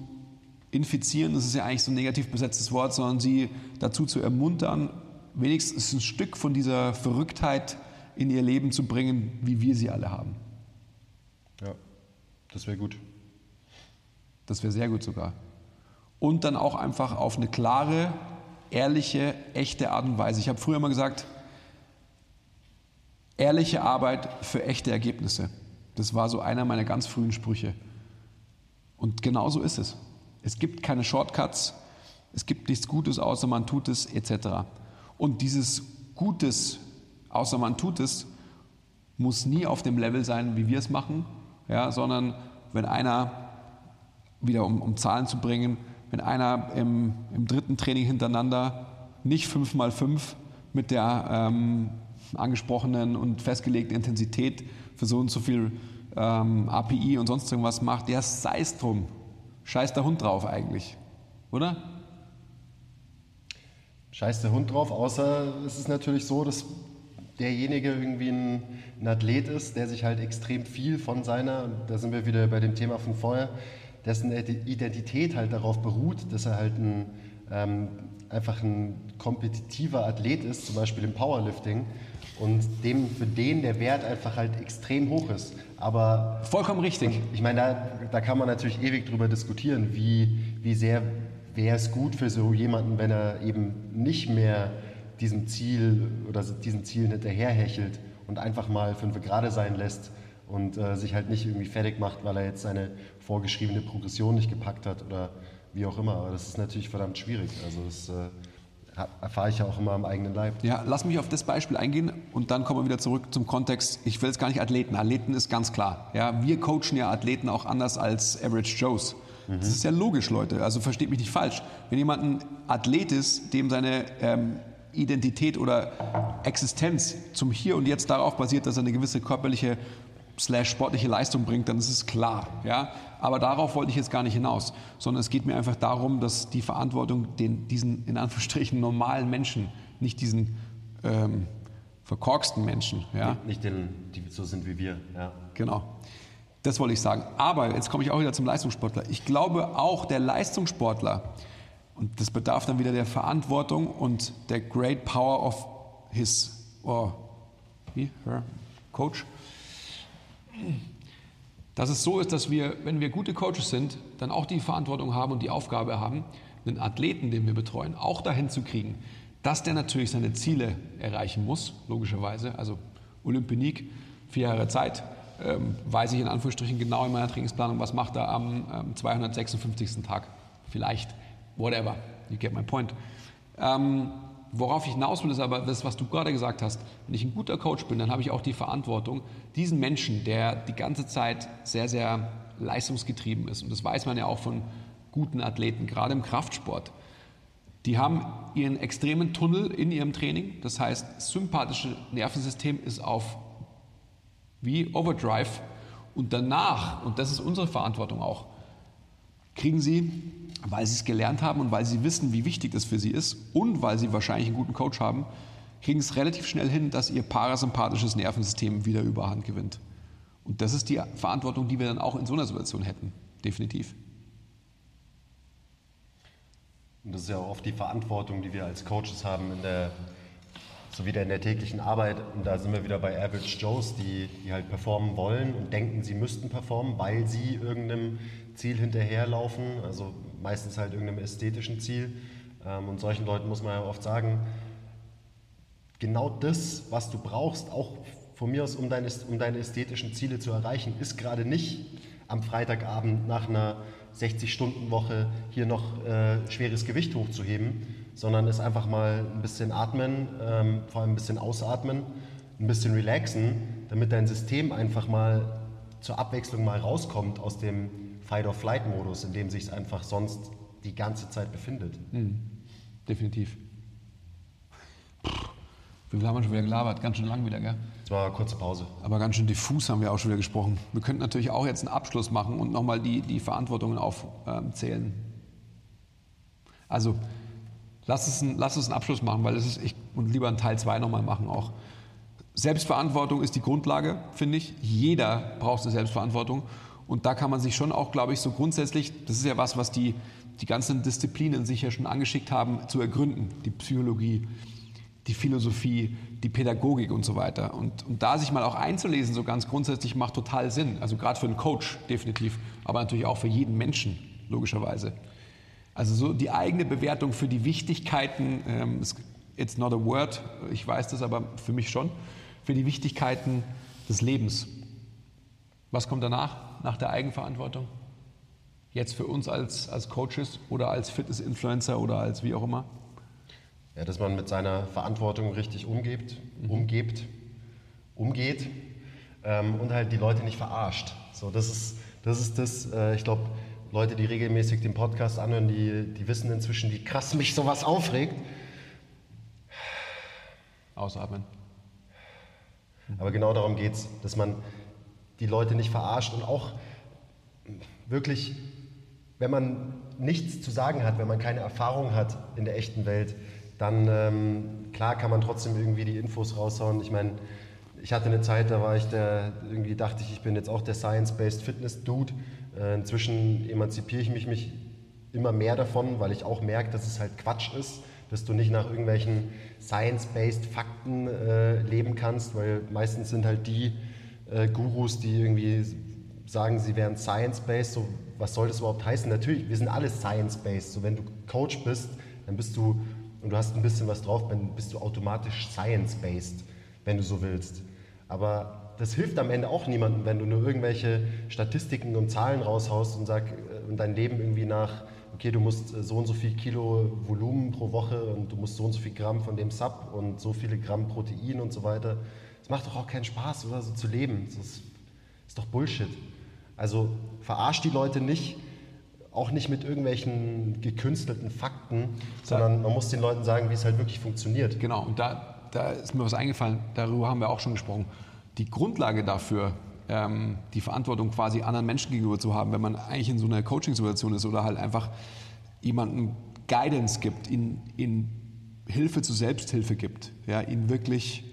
infizieren, das ist ja eigentlich so ein negativ besetztes Wort, sondern sie dazu zu ermuntern, wenigstens ein Stück von dieser Verrücktheit in ihr Leben zu bringen, wie wir sie alle haben. Ja, das wäre gut. Das wäre sehr gut sogar und dann auch einfach auf eine klare, ehrliche, echte Art und Weise. Ich habe früher immer gesagt, ehrliche Arbeit für echte Ergebnisse. Das war so einer meiner ganz frühen Sprüche. Und genau so ist es. Es gibt keine Shortcuts, es gibt nichts Gutes, außer man tut es, etc. Und dieses Gutes, außer man tut es, muss nie auf dem Level sein, wie wir es machen, ja, sondern wenn einer, wieder um, um Zahlen zu bringen, wenn einer im, im dritten Training hintereinander nicht 5 mal 5 mit der, ähm, angesprochenen und festgelegten Intensität für so und so viel ähm, API und sonst irgendwas macht, ja, sei es drum. Scheiß der Hund drauf eigentlich, oder? Scheiß der Hund drauf, außer es ist natürlich so, dass derjenige irgendwie ein, ein, Athlet ist, der sich halt extrem viel von seiner, da sind wir wieder bei dem Thema von vorher, dessen Identität halt darauf beruht, dass er halt ein, ähm, einfach ein kompetitiver Athlet ist, zum Beispiel im Powerlifting, und dem, für den der Wert einfach halt extrem hoch ist. Aber Vollkommen richtig. Ich meine, da, da kann man natürlich ewig drüber diskutieren, wie, wie sehr wäre es gut für so jemanden, wenn er eben nicht mehr diesem Ziel oder diesen Zielen hinterherhechelt und einfach mal fünf gerade sein lässt und äh, sich halt nicht irgendwie fertig macht, weil er jetzt seine vorgeschriebene Progression nicht gepackt hat oder wie auch immer. Aber das ist natürlich verdammt schwierig. Also das äh, erfahre ich ja auch immer am eigenen Leib. Ja, lass mich auf das Beispiel eingehen und dann kommen wir wieder zurück zum Kontext. Ich will jetzt gar nicht Athleten. Athleten ist ganz klar. Ja, wir coachen ja Athleten auch anders als Average Joes. Mhm. Das ist ja logisch, Leute. Also versteht mich nicht falsch. Wenn jemand ein Athlet ist, dem seine ähm, Identität oder Existenz zum Hier und Jetzt darauf basiert, dass er eine gewisse körperliche slash sportliche Leistung bringt, dann ist es klar. Ja? Aber darauf wollte ich jetzt gar nicht hinaus, sondern es geht mir einfach darum, dass die Verantwortung den, diesen in Anführungsstrichen normalen Menschen, nicht diesen ähm, verkorksten Menschen. Ja? Nicht den, die so sind wie wir. Ja. Genau. Das wollte ich sagen. Aber jetzt komme ich auch wieder zum Leistungssportler. Ich glaube auch, der Leistungssportler, und das bedarf dann wieder der Verantwortung und der great power of his, oh, wie, her, Coach, dass es so ist, dass wir, wenn wir gute Coaches sind, dann auch die Verantwortung haben und die Aufgabe haben, einen Athleten, den wir betreuen, auch dahin zu kriegen, dass der natürlich seine Ziele erreichen muss, logischerweise. Also Olympionik, vier Jahre Zeit, ähm, weiß ich in Anführungsstrichen genau in meiner Trainingsplanung, was macht er am ähm, 256. Tag. Vielleicht, whatever, you get my point. Ähm, Worauf ich hinaus will, ist aber das, was du gerade gesagt hast. Wenn ich ein guter Coach bin, dann habe ich auch die Verantwortung, diesen Menschen, der die ganze Zeit sehr, sehr leistungsgetrieben ist, und das weiß man ja auch von guten Athleten, gerade im Kraftsport, die haben ihren extremen Tunnel in ihrem Training. Das heißt, das sympathische Nervensystem ist auf wie Overdrive. Und danach, und das ist unsere Verantwortung auch, kriegen sie weil sie es gelernt haben und weil sie wissen, wie wichtig das für sie ist und weil sie wahrscheinlich einen guten Coach haben, kriegen es relativ schnell hin, dass ihr parasympathisches Nervensystem wieder Überhand gewinnt. Und das ist die Verantwortung, die wir dann auch in so einer Situation hätten, definitiv. Und das ist ja auch oft die Verantwortung, die wir als Coaches haben in der, so wieder in der täglichen Arbeit. Und da sind wir wieder bei Average Joes, die, die halt performen wollen und denken, sie müssten performen, weil sie irgendeinem Ziel hinterherlaufen. Also meistens halt irgendeinem ästhetischen Ziel. Ähm, und solchen Leuten muss man ja oft sagen, genau das, was du brauchst, auch von mir aus, um deine, um deine ästhetischen Ziele zu erreichen, ist gerade nicht am Freitagabend nach einer 60-Stunden-Woche hier noch äh, schweres Gewicht hochzuheben, sondern ist einfach mal ein bisschen atmen, ähm, vor allem ein bisschen ausatmen, ein bisschen relaxen, damit dein System einfach mal zur Abwechslung mal rauskommt aus dem Fight-or-Flight-Modus, in dem sich es einfach sonst die ganze Zeit befindet. Mhm. Definitiv. Viel haben wir schon wieder gelabert? Ganz schön lang wieder, gell? Es war eine kurze Pause. Aber ganz schön diffus haben wir auch schon wieder gesprochen. Wir könnten natürlich auch jetzt einen Abschluss machen und nochmal die, die Verantwortungen aufzählen. Also, lass es, ein, lass es einen Abschluss machen, weil es ist, ich, und lieber einen Teil 2 nochmal machen auch. Selbstverantwortung ist die Grundlage, finde ich. Jeder braucht eine Selbstverantwortung. Und da kann man sich schon auch, glaube ich, so grundsätzlich, das ist ja was, was die, die ganzen Disziplinen sich ja schon angeschickt haben zu ergründen, die Psychologie, die Philosophie, die Pädagogik und so weiter. Und, und da sich mal auch einzulesen, so ganz grundsätzlich, macht total Sinn. Also gerade für einen Coach definitiv, aber natürlich auch für jeden Menschen, logischerweise. Also so die eigene Bewertung für die Wichtigkeiten, ähm, it's not a word, ich weiß das aber für mich schon, für die Wichtigkeiten des Lebens. Was kommt danach, nach der Eigenverantwortung? Jetzt für uns als, als Coaches oder als Fitness-Influencer oder als wie auch immer? Ja, dass man mit seiner Verantwortung richtig umgeht, mhm. umgebt, umgeht ähm, und halt die Leute nicht verarscht. So, das ist das, ist das äh, ich glaube, Leute, die regelmäßig den Podcast anhören, die, die wissen inzwischen, wie krass mich sowas aufregt. Ausatmen. Aber genau darum geht es, dass man die Leute nicht verarscht und auch wirklich, wenn man nichts zu sagen hat, wenn man keine Erfahrung hat in der echten Welt, dann ähm, klar kann man trotzdem irgendwie die Infos raushauen. Ich meine, ich hatte eine Zeit, da war ich der, irgendwie dachte ich, ich bin jetzt auch der Science-Based Fitness Dude. Äh, inzwischen emanzipiere ich mich, mich immer mehr davon, weil ich auch merke, dass es halt Quatsch ist, dass du nicht nach irgendwelchen Science-Based Fakten äh, leben kannst, weil meistens sind halt die äh, Gurus, die irgendwie sagen, sie wären Science-Based, so was soll das überhaupt heißen? Natürlich, wir sind alle Science-Based. So wenn du Coach bist, dann bist du und du hast ein bisschen was drauf, dann bist du automatisch Science-Based, wenn du so willst. Aber das hilft am Ende auch niemandem, wenn du nur irgendwelche Statistiken und Zahlen raushaust und, sag, äh, und dein Leben irgendwie nach, okay, du musst äh, so und so viel Kilo Volumen pro Woche und du musst so und so viel Gramm von dem Sub und so viele Gramm Protein und so weiter. Es macht doch auch keinen Spaß, oder so zu leben. Das ist, ist doch Bullshit. Also verarsch die Leute nicht, auch nicht mit irgendwelchen gekünstelten Fakten, sondern man muss den Leuten sagen, wie es halt wirklich funktioniert. Genau, und da, da ist mir was eingefallen, darüber haben wir auch schon gesprochen. Die Grundlage dafür, ähm, die Verantwortung quasi anderen Menschen gegenüber zu haben, wenn man eigentlich in so einer Coaching-Situation ist oder halt einfach jemanden Guidance gibt, ihnen, ihnen Hilfe zur Selbsthilfe gibt, ja, ihnen wirklich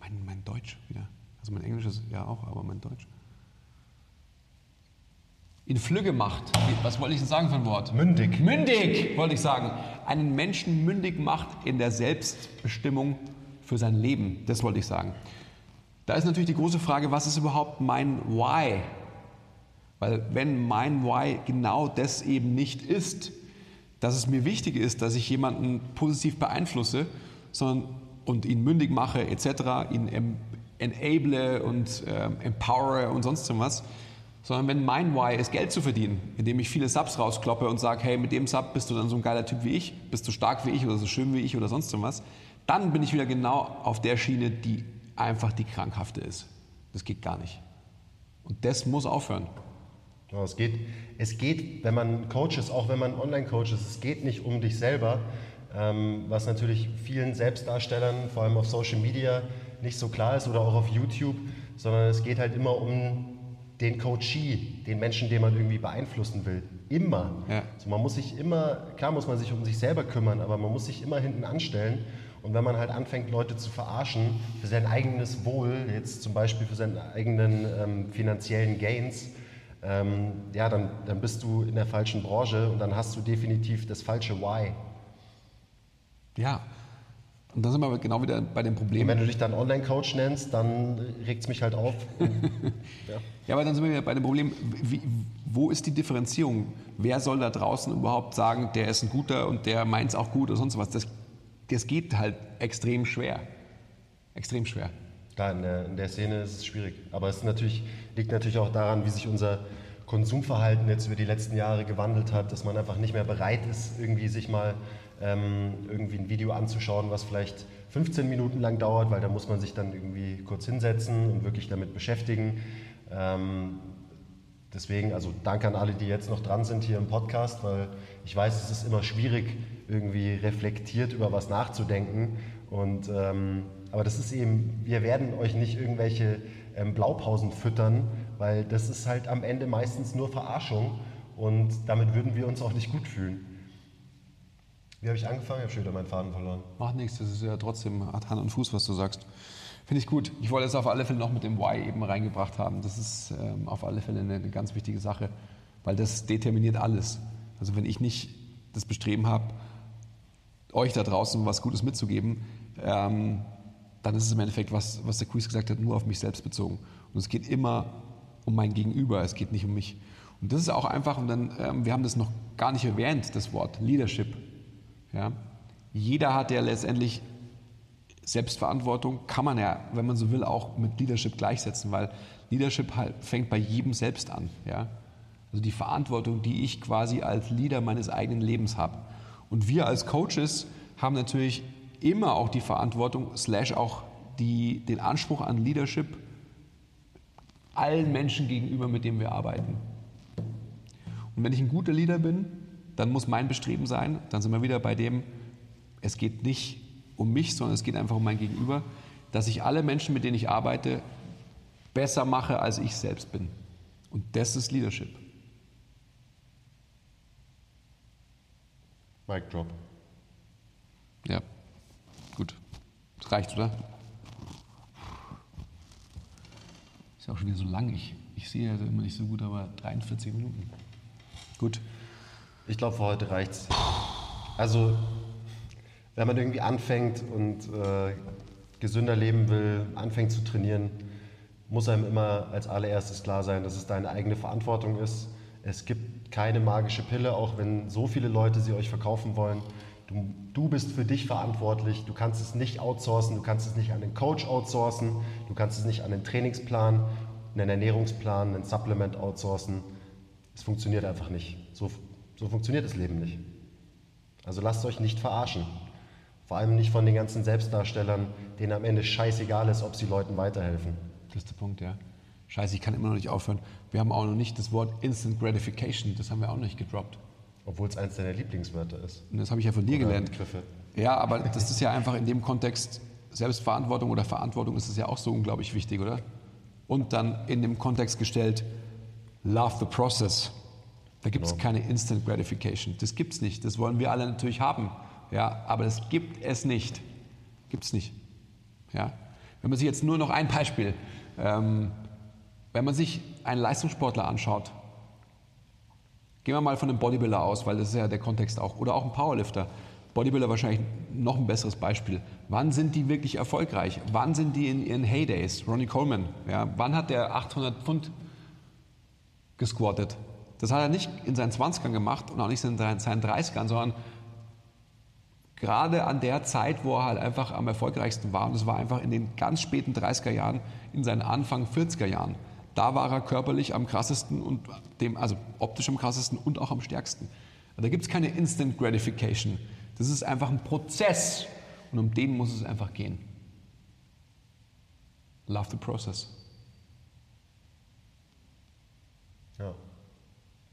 mein, mein Deutsch wieder. Also mein Englisch ist ja auch, aber mein Deutsch. In Flügge macht. Was wollte ich denn sagen für ein Wort? Mündig. Mündig, wollte ich sagen. Einen Menschen mündig macht in der Selbstbestimmung für sein Leben. Das wollte ich sagen. Da ist natürlich die große Frage, was ist überhaupt mein Why? Weil wenn mein Why genau das eben nicht ist, dass es mir wichtig ist, dass ich jemanden positiv beeinflusse, sondern und ihn mündig mache etc., ihn enable und ähm, empowere und sonst was, sondern wenn mein Why ist, Geld zu verdienen, indem ich viele Subs rauskloppe und sage, hey, mit dem Sub bist du dann so ein geiler Typ wie ich, bist du stark wie ich oder so schön wie ich oder sonst was, dann bin ich wieder genau auf der Schiene, die einfach die krankhafte ist. Das geht gar nicht. Und das muss aufhören. Ja, es, geht, es geht, wenn man Coach ist, auch wenn man Online-Coach ist, es geht nicht um dich selber, ähm, was natürlich vielen Selbstdarstellern, vor allem auf Social Media, nicht so klar ist oder auch auf YouTube, sondern es geht halt immer um den Coachee, den Menschen, den man irgendwie beeinflussen will. Immer. Ja. Also man muss sich immer, klar muss man sich um sich selber kümmern, aber man muss sich immer hinten anstellen. Und wenn man halt anfängt, Leute zu verarschen für sein eigenes Wohl, jetzt zum Beispiel für seinen eigenen ähm, finanziellen Gains, ähm, ja, dann, dann bist du in der falschen Branche und dann hast du definitiv das falsche Why. Ja, und dann sind wir genau wieder bei dem Problem. Und wenn du dich dann Online-Coach nennst, dann regt es mich halt auf. ja. ja. aber dann sind wir wieder bei dem Problem, wie, wo ist die Differenzierung? Wer soll da draußen überhaupt sagen, der ist ein guter und der meint es auch gut oder sonst was? Das, das geht halt extrem schwer. Extrem schwer. Klar, in der, in der Szene ist es schwierig. Aber es natürlich, liegt natürlich auch daran, wie sich unser Konsumverhalten jetzt über die letzten Jahre gewandelt hat, dass man einfach nicht mehr bereit ist, irgendwie sich mal ähm, irgendwie ein Video anzuschauen, was vielleicht 15 Minuten lang dauert, weil da muss man sich dann irgendwie kurz hinsetzen und wirklich damit beschäftigen. Ähm, deswegen, also danke an alle, die jetzt noch dran sind hier im Podcast, weil ich weiß, es ist immer schwierig, irgendwie reflektiert über was nachzudenken. Und, ähm, aber das ist eben, wir werden euch nicht irgendwelche ähm, Blaupausen füttern, weil das ist halt am Ende meistens nur Verarschung und damit würden wir uns auch nicht gut fühlen. Wie habe ich angefangen? Ich habe schon wieder meinen Faden verloren. Macht nichts, das ist ja trotzdem hat Hand und Fuß, was du sagst. Finde ich gut. Ich wollte es auf alle Fälle noch mit dem Why eben reingebracht haben. Das ist ähm, auf alle Fälle eine, ganz wichtige Sache, weil das determiniert alles. Also wenn ich nicht das Bestreben habe, euch da draußen was Gutes mitzugeben, ähm, dann ist es im Endeffekt, was, was der Chris gesagt hat, nur auf mich selbst bezogen. Und es geht immer um mein Gegenüber, es geht nicht um mich. Und das ist auch einfach, und dann, ähm, wir haben das noch gar nicht erwähnt, das Wort Leadership. Ja? Jeder hat ja letztendlich Selbstverantwortung, kann man ja, wenn man so will, auch mit Leadership gleichsetzen, weil Leadership halt fängt bei jedem selbst an. Ja? Also die Verantwortung, die ich quasi als Leader meines eigenen Lebens habe. Und wir als Coaches haben natürlich immer auch die Verantwortung, slash auch die, den Anspruch an Leadership allen Menschen gegenüber, mit denen wir arbeiten. Und wenn ich ein guter Leader bin, dann muss mein Bestreben sein, dann sind wir wieder bei dem, es geht nicht um mich, sondern es geht einfach um mein Gegenüber, dass ich alle Menschen, mit denen ich arbeite, besser mache, als ich selbst bin. Und das ist Leadership. Mic drop. Ja, gut. Das reicht, oder? Ist ja auch schon wieder so lang. Ich, ich sehe ja immer nicht so gut, aber 43 Minuten. Gut. Ich glaube, für heute reicht's. Also, wenn man irgendwie anfängt und äh, gesünder leben will, anfängt zu trainieren, muss einem immer als allererstes klar sein, dass es deine eigene Verantwortung ist. Es gibt keine magische Pille, auch wenn so viele Leute sie euch verkaufen wollen. Du, du bist für dich verantwortlich. Du kannst es nicht outsourcen, du kannst es nicht an den Coach outsourcen, du kannst es nicht an den Trainingsplan, einen Ernährungsplan, ein Supplement outsourcen. Es funktioniert einfach nicht. So, so funktioniert das Leben nicht. Also lasst euch nicht verarschen. Vor allem nicht von den ganzen Selbstdarstellern, denen am Ende scheißegal ist, ob sie Leuten weiterhelfen. Das ist der Punkt, ja. Scheiße, ich kann immer noch nicht aufhören. Wir haben auch noch nicht das Wort Instant Gratification, das haben wir auch noch nicht gedroppt. Obwohl es eins deiner Lieblingswörter ist. Und das habe ich ja von dir Oder gelernt. Begriffe. Ja, aber das ist ja einfach in dem Kontext, Selbstverantwortung oder Verantwortung ist es ja auch so unglaublich wichtig, oder? Und dann in dem Kontext gestellt, love the process. Da gibt es keine Instant Gratification. Das gibt es nicht. Das wollen wir alle natürlich haben. Ja, aber das gibt es nicht. Gibt es nicht. Ja? Wenn man sich jetzt nur noch ein Beispiel, ähm, wenn man sich einen Leistungssportler anschaut, Gehen wir mal von einem Bodybuilder aus, weil das ist ja der Kontext auch. Oder auch ein Powerlifter. Bodybuilder wahrscheinlich noch ein besseres Beispiel. Wann sind die wirklich erfolgreich? Wann sind die in ihren Heydays? Ronnie Coleman. Ja, wann hat der 800 Pfund gesquattet? Das hat er nicht in seinen 20ern gemacht und auch nicht in seinen seinen 30ern, sondern gerade an der Zeit, wo er halt einfach am erfolgreichsten war. Und das war einfach in den ganz späten 30er Jahren, in seinen Anfang 40er Jahren. Da war er körperlich am krassesten und dem, also optisch am krassesten und auch am stärksten. Da gibt es keine Instant Gratification. Das ist einfach ein Prozess und um den muss es einfach gehen. Love the process. Ja.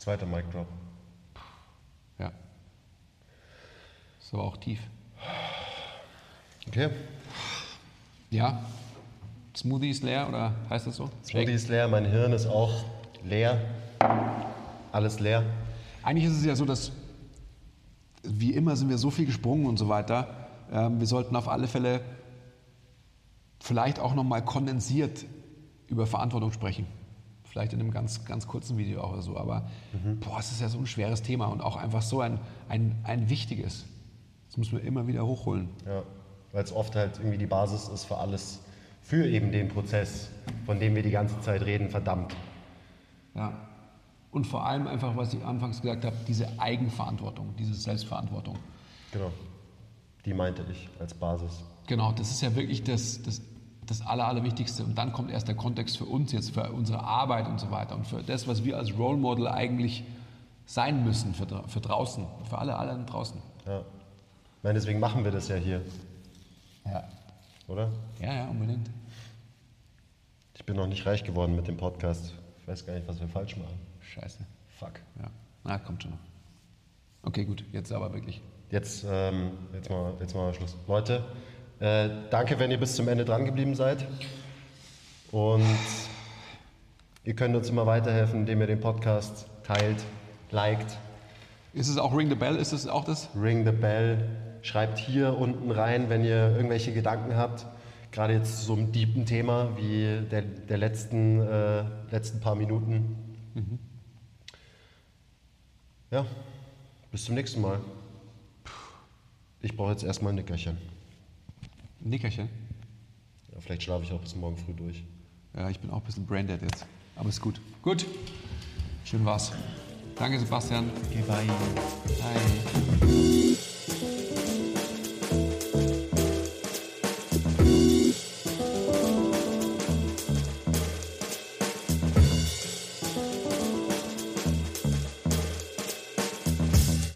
Zweiter Mic Drop. Ja. Aber auch tief. Okay. Ja. Smoothie ist leer oder heißt das so? Smoothie ist leer, mein Hirn ist auch leer. Alles leer. Eigentlich ist es ja so, dass wie immer sind wir so viel gesprungen und so weiter. Ähm, wir sollten auf alle Fälle vielleicht auch nochmal kondensiert über Verantwortung sprechen. Vielleicht in einem ganz, ganz kurzen Video auch oder so. Aber boah, es ist ja so ein schweres Thema und auch einfach so ein, ein, ein wichtiges. Das müssen wir immer wieder hochholen. Ja. Weil es oft halt irgendwie die Basis ist für alles, für eben den Prozess, von dem wir die ganze Zeit reden, verdammt. Ja. Und vor allem einfach, was ich anfangs gesagt habe, diese Eigenverantwortung, diese Selbstverantwortung. Genau. Die meinte ich als Basis. Genau, das ist ja wirklich das, das, das Aller, Allerwichtigste. Und dann kommt erst der Kontext für uns jetzt, für unsere Arbeit und so weiter und für das, was wir als Role Model eigentlich sein müssen für, für draußen, für alle, alle draußen. Ja. Ich meine, deswegen machen wir das ja hier, Ja. oder? Ja, ja, unbedingt. Ich bin noch nicht reich geworden mit dem Podcast. Ich weiß gar nicht, was wir falsch machen. Scheiße. Fuck. Ja. Na, kommt schon noch. Okay, gut, jetzt aber wirklich. Jetzt, ähm, jetzt, mal, jetzt mal Schluss. Leute, äh, danke, wenn ihr bis zum Ende dran geblieben seid. Und ihr könnt uns immer weiterhelfen, indem ihr den Podcast teilt, liked, Ist es auch Ring the Bell? Ist es auch das? ring the bell, schreibt hier unten rein, wenn ihr irgendwelche Gedanken habt. Gerade jetzt zu so einem deepen Thema wie der, der letzten, äh, letzten paar Minuten. Ja, bis zum nächsten Mal. Ich brauche jetzt erstmal ein Nickerchen. Nickerchen. Ja, vielleicht schlafe ich auch bis morgen früh durch. Ja, ich bin auch ein bisschen braindead jetzt. Aber ist gut. Gut. Schön war's. Danke, Sebastian. Okay, bye. Bye.